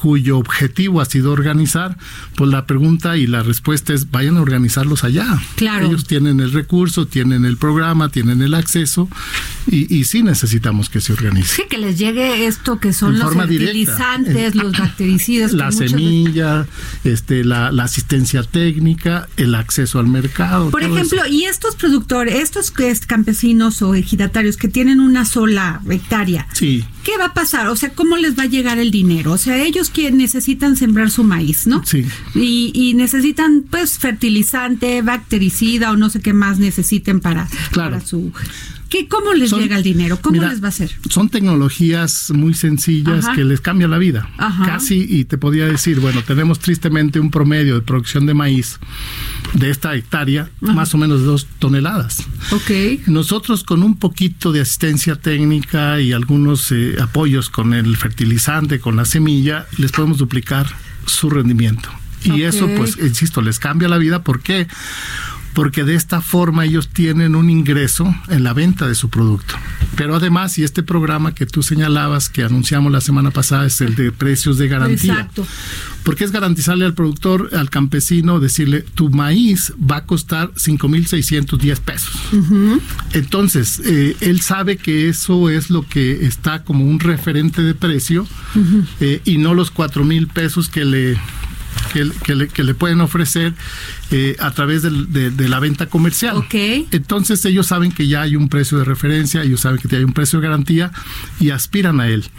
cuyo objetivo ha sido organizar, pues la pregunta y la respuesta es vayan a organizarlos allá. Claro. Ellos tienen el recurso, tienen el programa, tienen el acceso y, y sí necesitamos que se organicen. Sí, que les llegue esto que son En los directa. fertilizantes, los bactericidas. La semilla, este, la, la asistencia técnica, el acceso al mercado. Por eso. ejemplo, y estos productores, estos campesinos o ejidatarios que tienen una sola hectárea, Sí. ¿qué va a pasar? O sea, ¿cómo les va a llegar el dinero? O sea, ellos que necesitan sembrar su maíz, ¿no? Sí. Y, necesitan, pues, fertilizante, bactericida o no sé qué más necesiten para, para su ¿Qué, ¿Cómo les llega el dinero? ¿Cómo les va a ser? Son tecnologías muy sencillas que les cambia la vida. Casi, y te podría decir, bueno, tenemos tristemente un promedio de producción de maíz de esta hectárea, más o menos de dos toneladas. Ok. Nosotros con un poquito de asistencia técnica y algunos eh, apoyos con el fertilizante, con la semilla, les podemos duplicar su rendimiento. Y eso, pues, insisto, les cambia la vida. ¿Por qué? porque de esta forma ellos tienen un ingreso en la venta de su producto. Pero además, y este programa que tú señalabas, que anunciamos la semana pasada, es el de precios de garantía. Exacto. Porque es garantizarle al productor, al campesino, decirle, tu maíz va a costar 5.610 pesos. Entonces, eh, él sabe que eso es lo que está como un referente de precio eh, y no los 4.000 pesos que le que, le, que, le, pueden ofrecer eh, a través de, la venta comercial. Okay. Entonces ellos saben que ya hay un precio de referencia, ellos saben que hay un precio de garantía y aspiran a él.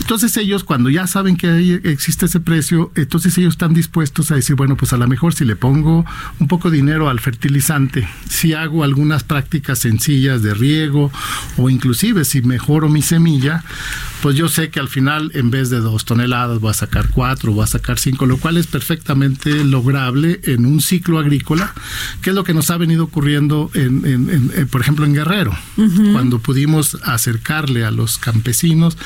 Entonces ellos cuando ya saben que existe ese precio, entonces ellos están dispuestos a decir, bueno, pues a lo mejor si le pongo un poco de dinero al fertilizante, si hago algunas prácticas sencillas de riego o inclusive si mejoro mi semilla, pues yo sé que al final en vez de dos toneladas voy a sacar cuatro, voy a sacar cinco, lo cual es perfectamente lograble en un ciclo agrícola, que es lo que nos ha venido ocurriendo, en, por ejemplo, en Guerrero, cuando pudimos acercarle a los campesinos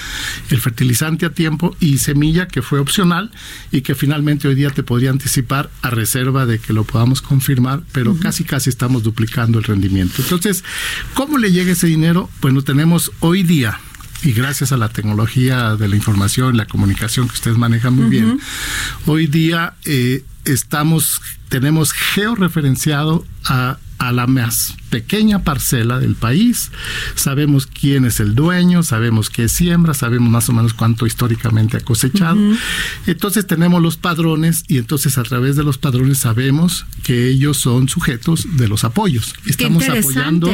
el fertilizante a tiempo y semilla que fue opcional y que finalmente hoy día te podría anticipar a reserva de que lo podamos confirmar, pero casi casi estamos duplicando el rendimiento. Entonces, ¿cómo le llega ese dinero? Bueno, tenemos hoy día y gracias a la tecnología de la información, la comunicación que ustedes manejan muy bien, hoy día eh, estamos, tenemos georreferenciado a, a la más pequeña parcela del país, sabemos quién es el dueño, sabemos qué siembra, sabemos más o menos cuánto históricamente ha cosechado. Entonces tenemos los padrones y entonces a través de los padrones sabemos que ellos son sujetos de los apoyos. Estamos apoyando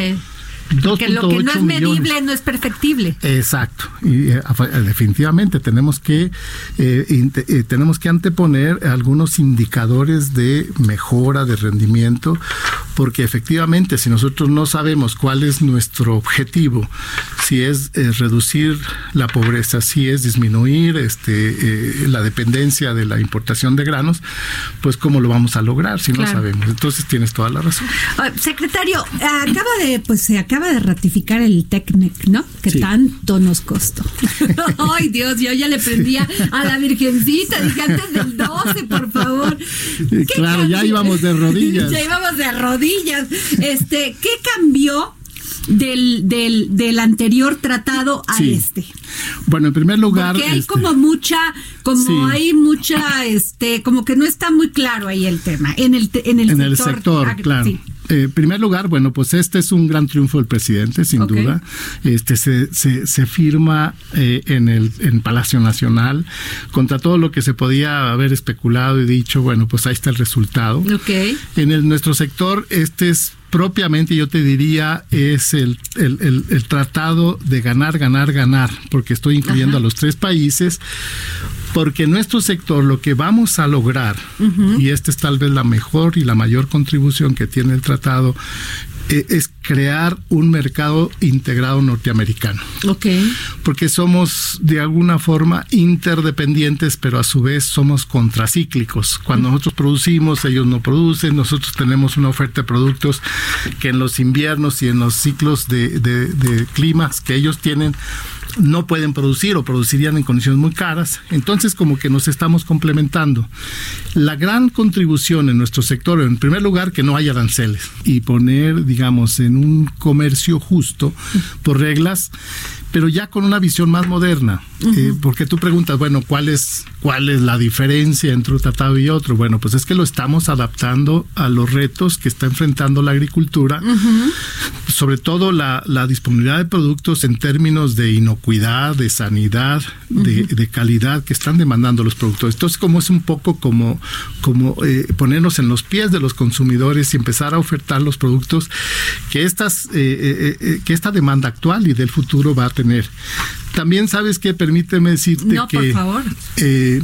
porque lo que no es medible no es perfectible. Exacto. Y eh, definitivamente tenemos que eh, eh, tenemos que anteponer algunos indicadores de mejora de rendimiento, porque efectivamente si nosotros no sabemos cuál es nuestro objetivo, si es reducir la pobreza, si es disminuir este la dependencia de la importación de granos, pues cómo lo vamos a lograr si no sabemos. Entonces tienes toda la razón. Ah, secretario, acaba de pues se acaba de ratificar el TECMEC, ¿no? Que tanto nos costó. Ay, Dios, yo ya le prendía a la Virgencita, dije antes del 12, por favor. Claro, ya íbamos de rodillas. Ya íbamos de rodillas. Este, ¿qué cambió? Del, del, del, anterior tratado a este. Bueno, en primer lugar. Porque hay este, como mucha, como hay mucha, este, como que no está muy claro ahí el tema. En el, en el en sector. El sector claro. Eh, en primer lugar, bueno, pues este es un gran triunfo del presidente, sin duda. Este se, se, firma eh, en el en Palacio Nacional contra todo lo que se podía haber especulado y dicho. Bueno, pues ahí está el resultado. Okay. En el, nuestro sector, este es propiamente yo te diría es el, el, el, tratado de ganar, ganar, ganar, porque estoy incluyendo a los tres países, porque nuestro sector lo que vamos a lograr, y esta es tal vez la mejor y la mayor contribución que tiene el tratado, es crear un mercado integrado norteamericano. Ok. Porque somos de alguna forma interdependientes, pero a su vez somos contracíclicos. Cuando nosotros producimos, ellos no producen, nosotros tenemos una oferta de productos que en los inviernos y en los ciclos de, de climas que ellos tienen, no pueden producir o producirían en condiciones muy caras. Entonces, como que nos estamos complementando. La gran contribución en nuestro sector, en primer lugar, que no haya aranceles y poner, digamos, en un comercio justo por reglas pero ya con una visión más moderna. Eh, porque tú preguntas, bueno, ¿cuál es, ¿cuál es la diferencia entre un tratado y otro? Bueno, pues es que lo estamos adaptando a los retos que está enfrentando la agricultura, sobre todo la, disponibilidad de productos en términos de inocuidad, de sanidad, de, calidad que están demandando los productores. Entonces, como es un poco como, como eh, ponernos en los pies de los consumidores y empezar a ofertar los productos que, estas, eh, que esta demanda actual y del futuro va a tener. También sabes que permíteme decirte No, que por favor. eh,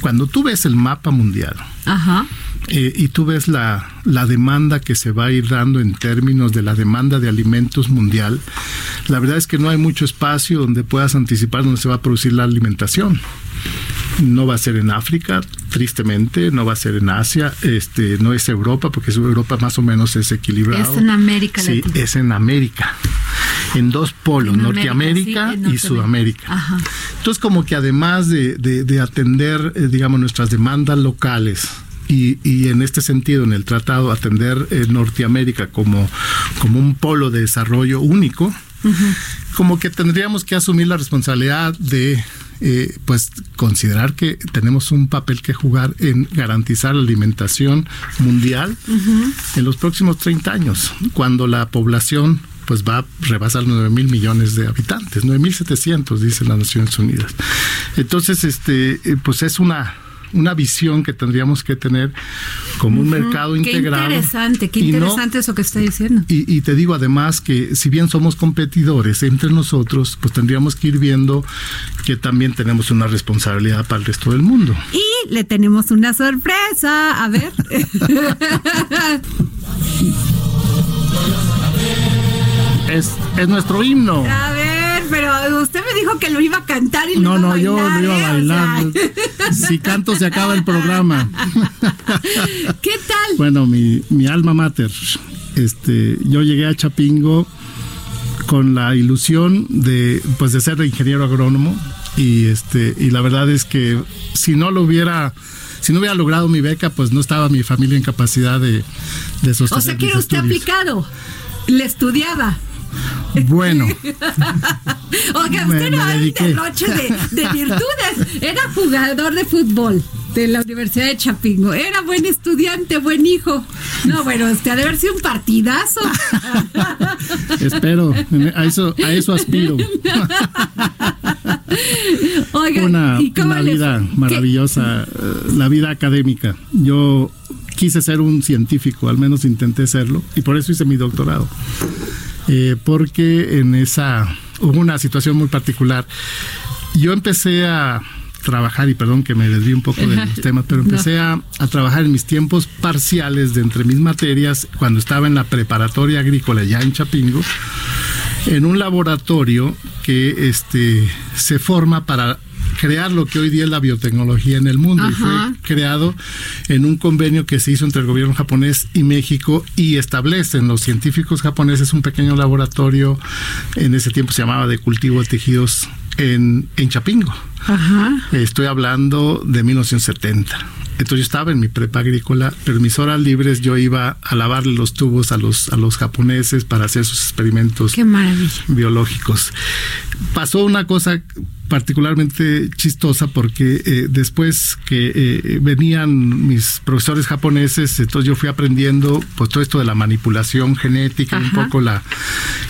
cuando tú ves el mapa mundial Ajá. eh, y tú ves la, la demanda que se va a ir dando en términos de la demanda de alimentos mundial, la verdad es que no hay mucho espacio donde puedas anticipar dónde se va a producir la alimentación. No va a ser en África, tristemente, no va a ser en Asia, este, no es Europa, porque Europa más o menos es equilibrado. Es en América Sí, Latina. es en América, en dos polos, En América, Norteamérica sí, en y. Sudamérica. Ajá. Entonces, como que además de, de- de atender, eh, digamos, nuestras demandas locales, y, y en este sentido, en el tratado, atender eh, Norteamérica como, como un polo de desarrollo único, como que tendríamos que asumir la responsabilidad de eh, pues considerar que tenemos un papel que jugar en garantizar la alimentación mundial en los próximos 30 años, cuando la población pues va a rebasar 9 mil millones de habitantes, 9 mil 700 dicen las Naciones Unidas. Entonces, este, eh, pues es una una visión que tendríamos que tener como un mercado Qué integrado. interesante, qué y no- interesante eso que está diciendo. y, y te digo además que si bien somos competidores entre nosotros, pues tendríamos que ir viendo que también tenemos una responsabilidad para el resto del mundo. Y le tenemos una sorpresa. A ver. Es, es nuestro himno. A usted me dijo que lo iba a cantar y lo No, iba no, a yo bailar, lo iba a ¿eh? O bailar. sea, Si canto se acaba el programa. ¿Qué tal? Bueno, mi, mi alma mater. Este, yo llegué a Chapingo con la ilusión de pues de ser ingeniero agrónomo y este y la verdad es que si no lo hubiera si no hubiera logrado mi beca pues no estaba mi familia en capacidad de, de sostener O sea, que era usted estudios. aplicado. Le estudiaba. Bueno, Oiga, usted no derroche de, de virtudes. Era jugador de fútbol de la Universidad de Chapingo. Era buen estudiante, buen hijo. No, bueno, usted ha de haber sido un partidazo. espero, a eso a eso aspiro. Oiga, una, ¿y cómo una le vida maravillosa, eh, la vida académica. Yo quise ser un científico, al menos intenté serlo, y por eso hice mi doctorado. Eh, porque en esa hubo una situación muy particular. Yo empecé a trabajar, y perdón que me desvíe un poco de los temas, pero empecé a, a trabajar en mis tiempos parciales de entre mis materias cuando estaba en la preparatoria agrícola ya en Chapingo en un laboratorio que este se forma para crear lo que hoy día es la biotecnología en el mundo y fue creado en un convenio que se hizo entre el gobierno japonés y México y establecen los científicos japoneses un pequeño laboratorio en ese tiempo se llamaba de cultivo de tejidos en, en Chapingo. Ajá. Estoy hablando de 1970. Entonces yo estaba en mi prepa agrícola, pero en mis horas libres yo iba a lavarle los tubos a los, a los japoneses para hacer sus experimentos Qué biológicos. Pasó una cosa particularmente chistosa porque eh, después que eh, venían mis profesores japoneses, entonces yo fui aprendiendo pues todo esto de la manipulación genética, un poco la,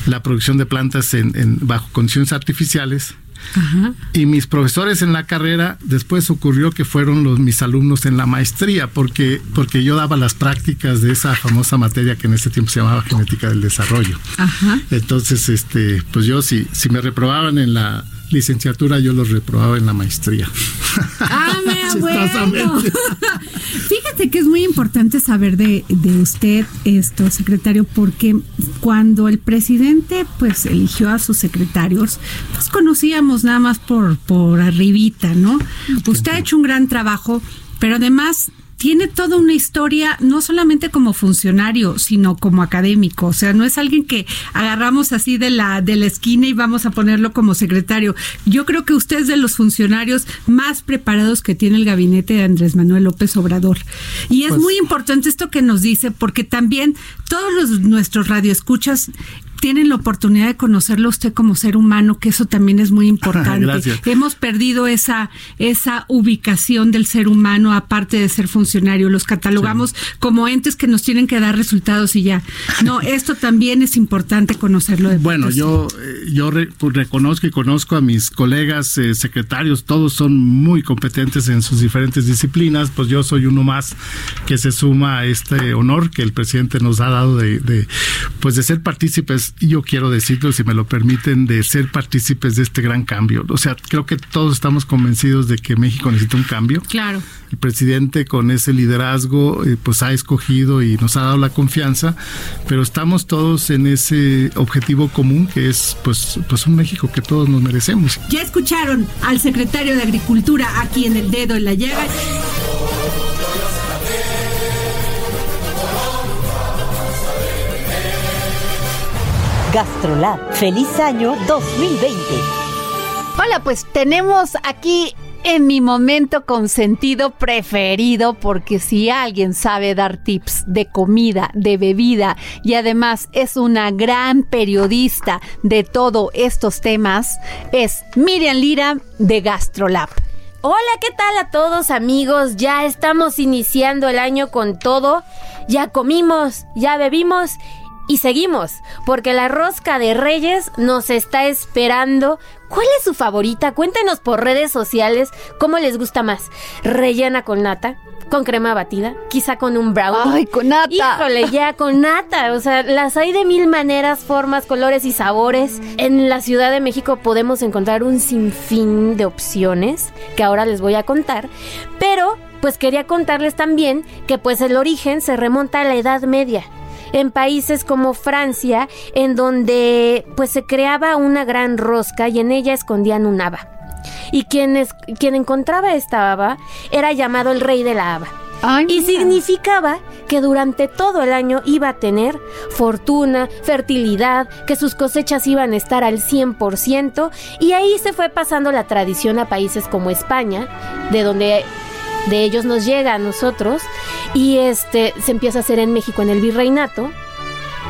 la producción de plantas en, en- bajo condiciones artificiales. Ajá. Y mis profesores en la carrera, después ocurrió que fueron los mis alumnos en la maestría, porque, porque yo daba las prácticas de esa famosa materia que en ese tiempo se llamaba genética del desarrollo. Ajá. Entonces, este, pues yo si, si me reprobaban en la licenciatura, yo los reprobaba en la maestría. Ah, bueno. Fíjate que es muy importante saber de, de usted esto, secretario, porque cuando el presidente pues eligió a sus secretarios, pues conocíamos nada más por, por arribita, ¿no? Usted ha hecho un gran trabajo, pero además tiene toda una historia, no solamente como funcionario, sino como académico. O sea, no es alguien que agarramos así de la, de la esquina y vamos a ponerlo como secretario. Yo creo que usted es de los funcionarios más preparados que tiene el gabinete de Andrés Manuel López Obrador. Y es Pues- muy importante esto que nos dice, porque también todos los, nuestros radioescuchas tienen la oportunidad de conocerlo usted como ser humano, que eso también es muy importante. Gracias. Hemos perdido esa, esa ubicación del ser humano, aparte de ser funcionario. Los catalogamos como entes que nos tienen que dar resultados y ya. No, esto también es importante conocerlo de Bueno, yo, eh, yo re- pues, reconozco y conozco a mis colegas eh, secretarios, todos son muy competentes en sus diferentes disciplinas, pues yo soy uno más que se suma a este honor que el presidente nos ha dado de, de, pues de ser partícipes yo quiero decirlo, si me lo permiten, de ser partícipes de este gran cambio. O sea, creo que todos estamos convencidos de que México necesita un cambio. Claro. El presidente con ese liderazgo eh, pues ha escogido y nos ha dado la confianza, pero estamos todos en ese objetivo común que es pues, pues un México que todos nos merecemos. Ya escucharon al secretario de Agricultura aquí en el dedo en la llaga. GastroLab, feliz año 2020. Hola, pues tenemos aquí en mi momento consentido preferido, porque si alguien sabe dar tips de comida, de bebida y además es una gran periodista de todos estos temas, es Miriam Lira de GastroLab. Hola, ¿qué tal a todos amigos? Ya estamos iniciando el año con todo. Ya comimos, ya bebimos y seguimos, porque la rosca de Reyes nos está esperando. ¿Cuál es su favorita? Cuéntenos por redes sociales cómo les gusta más. ¿Rellena con nata? ¿Con crema batida? ¿Quizá con un brownie? ¡Ay, con nata! Híjole, ya con nata. O sea, las hay de mil maneras, formas, colores y sabores. En la Ciudad de México podemos encontrar un sinfín de opciones que ahora les voy a contar. Pero, pues quería contarles también que pues el origen se remonta a la Edad Media en países como Francia, en donde pues se creaba una gran rosca y en ella escondían un haba. Y quien, es, quien encontraba esta haba era llamado el rey de la haba. y significaba que durante todo el año iba a tener fortuna, fertilidad, que sus cosechas iban a estar al 100% y ahí se fue pasando la tradición a países como España, de donde de ellos nos llega a nosotros y este se empieza a hacer en México en el virreinato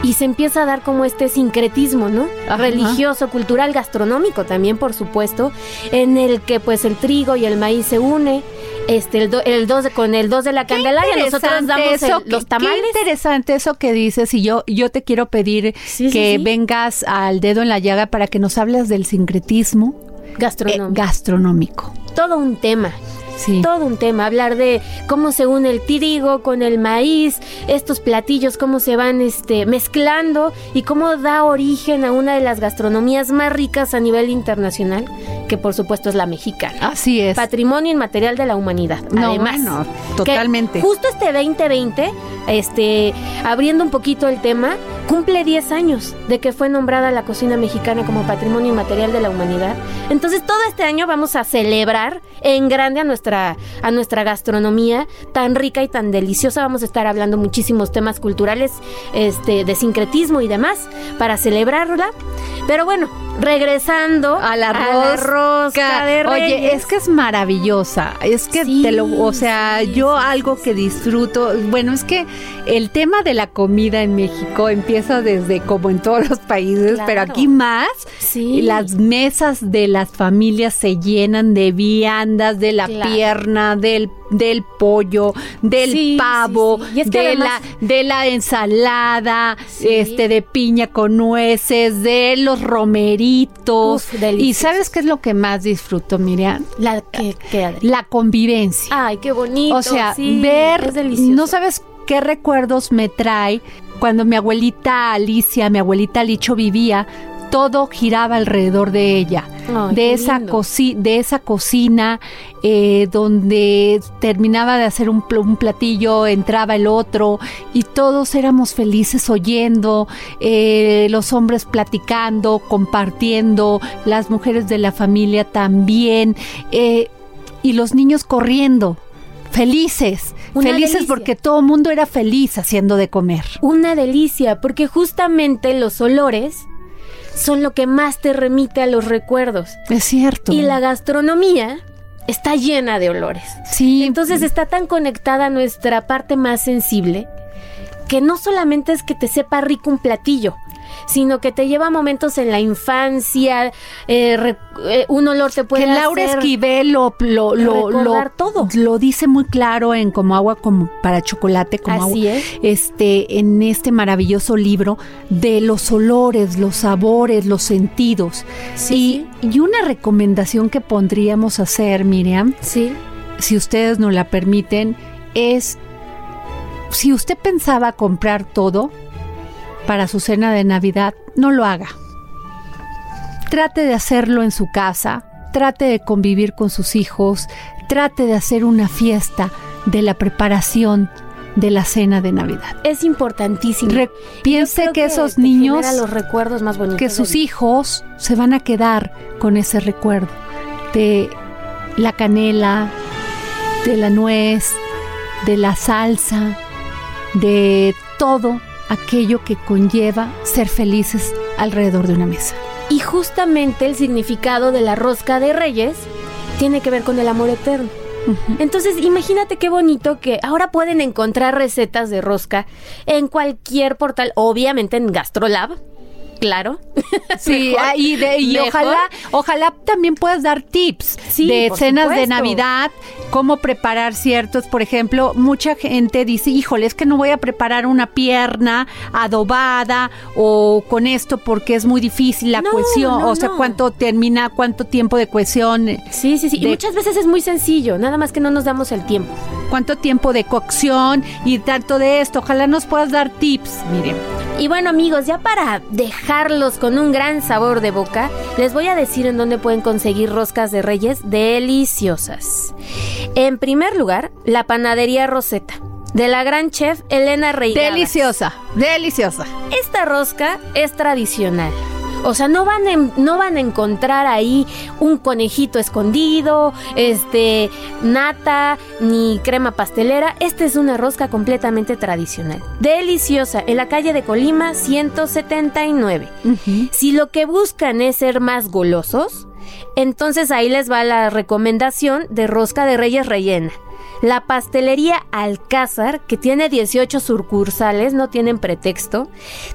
y se empieza a dar como este sincretismo, ¿no? Religioso, cultural, gastronómico también, por supuesto, en el que pues el trigo y el maíz se une, este el, do, el dos con el 2 de la Candelaria, nosotros damos eso, el, los tamales. Qué interesante eso que dices y yo yo te quiero pedir Sí, sí, que sí. vengas al dedo en la llaga para que nos hables del sincretismo Gastronómico. eh, gastronómico. Todo un tema. Sí. Todo un tema, hablar de cómo se une el trigo con el maíz, estos platillos, cómo se van este, mezclando y cómo da origen a una de las gastronomías más ricas a nivel internacional, que por supuesto es la mexicana. Así es. Patrimonio inmaterial de la humanidad. No, Además, bueno, totalmente. justo este 2020, este, abriendo un poquito el tema, cumple 10 años de que fue nombrada la cocina mexicana como Patrimonio inmaterial de la humanidad. Entonces, todo este año vamos a celebrar en grande a nuestra a nuestra gastronomía tan rica y tan deliciosa. Vamos a estar hablando muchísimos temas culturales, este, de sincretismo y demás para celebrarla. Pero bueno, regresando a la rosca, rosca de Oye, es que es maravillosa. Es que Sí, te lo, o sea, sí, yo sí, algo que disfruto, bueno, es que el tema de la comida en México empieza desde como en todos los países, Claro. pero aquí más. Sí. Las mesas de las familias se llenan de viandas, de la Claro. Pierna, del del pollo, del Sí, pavo, sí, sí. Y es que de además- la de la ensalada, este de piña con nueces, de los romeritos. Uf, y sabes qué es lo que más disfruto, Miriam? La que, que Adri. La convivencia. Ay, qué bonito. o sea, ver, es no sabes qué recuerdos me trae cuando mi abuelita Alicia, mi abuelita Licho vivía, todo giraba alrededor de ella, Ay, de esa de esa cocina eh, donde terminaba de hacer un, pl- un platillo, entraba el otro y todos éramos felices oyendo, eh, los hombres platicando, compartiendo, las mujeres de la familia también eh, y los niños corriendo. Felices, Una felices delicia. porque todo el mundo era feliz haciendo de comer. Una delicia, porque justamente los olores son lo que más te remite a los recuerdos. Es cierto. Y la gastronomía está llena de olores. sí, Entonces está tan conectada a nuestra parte más sensible que no solamente es que te sepa rico un platillo, sino que te lleva a momentos en la infancia, eh, re- eh, un olor te puede que Laura hacer Esquivel lo, lo, lo, lo- todo. lo dice muy claro en como agua como para chocolate, como Así agua, es. este, en este maravilloso libro de los olores, los sabores, los sentidos. Sí, y, y una recomendación que pondríamos hacer, Miriam, Sí, si ustedes nos la permiten, es si usted pensaba comprar todo, para su cena de Navidad, no lo haga. Trate de hacerlo en su casa, trate de convivir con sus hijos, trate de hacer una fiesta de la preparación de la cena de Navidad. Es importantísimo. Re- piense que, que esos niños, los recuerdos más bonitos que sus hijos se van a quedar con ese recuerdo de la canela, de la nuez, de la salsa, de todo aquello que conlleva ser felices alrededor de una mesa. Y justamente el significado de la rosca de reyes tiene que ver con el amor eterno. Entonces, imagínate qué bonito que ahora pueden encontrar recetas de rosca en cualquier portal, obviamente en Gastrolab, claro. Sí, Mejor, ah, y, de- y mejor. ojalá, ojalá también puedas dar tips Sí, de cenas de. Navidad, cómo preparar ciertos, por ejemplo, mucha gente dice, híjole, es que no voy a preparar una pierna adobada o con esto porque es muy difícil la No, o sea, no. cuánto termina, cuánto tiempo de cohesión. Sí, sí, sí. Y muchas veces es muy sencillo, nada más que no nos damos el tiempo. cuánto tiempo de cocción y tanto de esto. Ojalá nos puedas dar tips, miren. Y bueno amigos, ya para dejarlos con un gran sabor de boca, les voy a decir en dónde pueden conseguir roscas de reyes deliciosas. En primer lugar, la panadería Rosetta, de la gran chef Elena Reigadas. Deliciosa, deliciosa. Esta rosca es tradicional. O sea, no van, en- no van a encontrar ahí un conejito escondido, este, nata, ni crema pastelera. Esta es una rosca completamente tradicional. Deliciosa, en la calle de Colima 179. Si lo que buscan es ser más golosos, entonces ahí les va la recomendación de rosca de reyes rellena. La pastelería Alcázar, que tiene 18 sucursales, no tienen pretexto,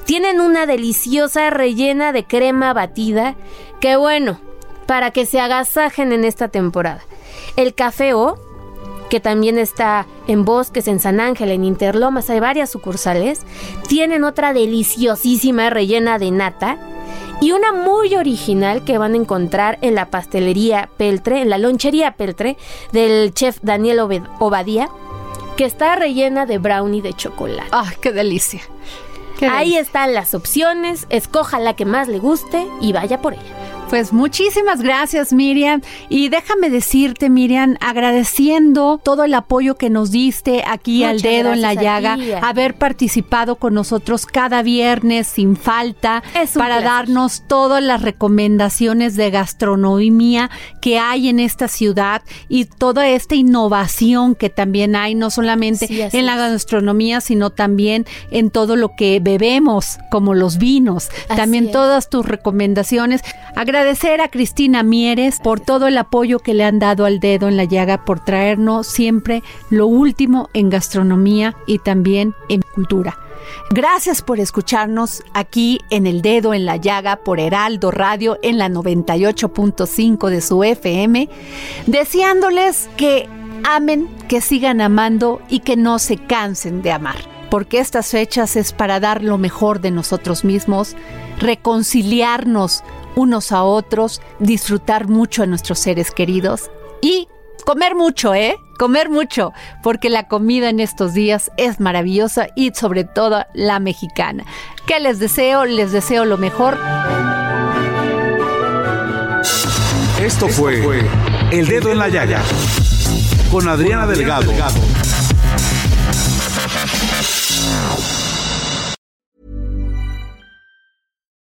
tienen una deliciosa rellena de crema batida, que bueno, para que se agasajen en esta temporada. El Café O, que también está en Bosques, en San Ángel, en Interlomas, hay varias sucursales, tienen otra deliciosísima rellena de nata y una muy original que van a encontrar en la pastelería Peltre, en la lonchería Peltre del chef Daniel Obed- Obadía, que está rellena de brownie de chocolate. ¡Ay, qué delicia! Qué Ahí delicia. están las opciones, escoja la que más le guste y vaya por ella. Pues muchísimas gracias Miriam y déjame decirte Miriam agradeciendo todo el apoyo que nos diste aquí al dedo en la llaga, ti, haber participado con nosotros cada viernes sin falta para placer. darnos todas las recomendaciones de gastronomía que hay en esta ciudad y toda esta innovación que también hay no solamente Sí, en la gastronomía sino también en todo lo que bebemos como los vinos, Así también es. todas tus recomendaciones. Agradecer a Cristina Mieres por todo el apoyo que le han dado al dedo en la llaga, por traernos siempre lo último en gastronomía y también en cultura. Gracias por escucharnos aquí en El Dedo en la Llaga por Heraldo Radio en la 98.5 de su FM, deseándoles que amen, que sigan amando y que no se cansen de amar. Porque estas fechas es para dar lo mejor de nosotros mismos, reconciliarnos unos a otros, disfrutar mucho a nuestros seres queridos y comer mucho, ¿eh? Comer mucho, porque la comida en estos días es maravillosa y sobre todo la mexicana. ¿Qué les deseo? Les deseo lo mejor. Esto fue El Dedo en la Llaga con Adriana Delgado.